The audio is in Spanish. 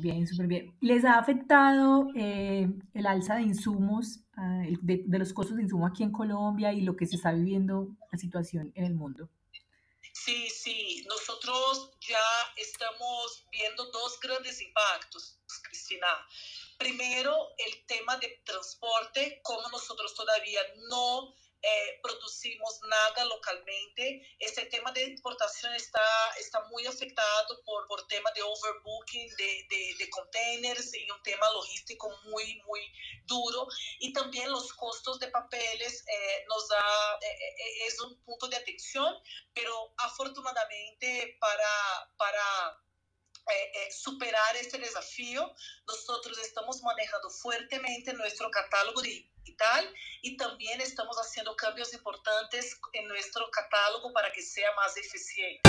bien, súper bien. ¿Les ha afectado eh, el alza de insumos, el- de, de los costos de insumo aquí en Colombia y lo que se está viviendo la situación en el mundo? Sí, sí, nosotros ya estamos viendo dos grandes impactos, Cristina. Primero, el tema de transporte, como nosotros todavía no eh, producimos nada localmente. Este tema de importación está, está muy afectado por, por tema de overbooking de, de containers y un tema logístico muy, muy duro. Y también los costos de papeles eh, nos da, eh, eh es un punto de atención, pero afortunadamente para, para eh, eh, superar este desafío, nosotros estamos manejando fuertemente nuestro catálogo digital y también estamos haciendo cambios importantes en nuestro catálogo para que sea más eficiente.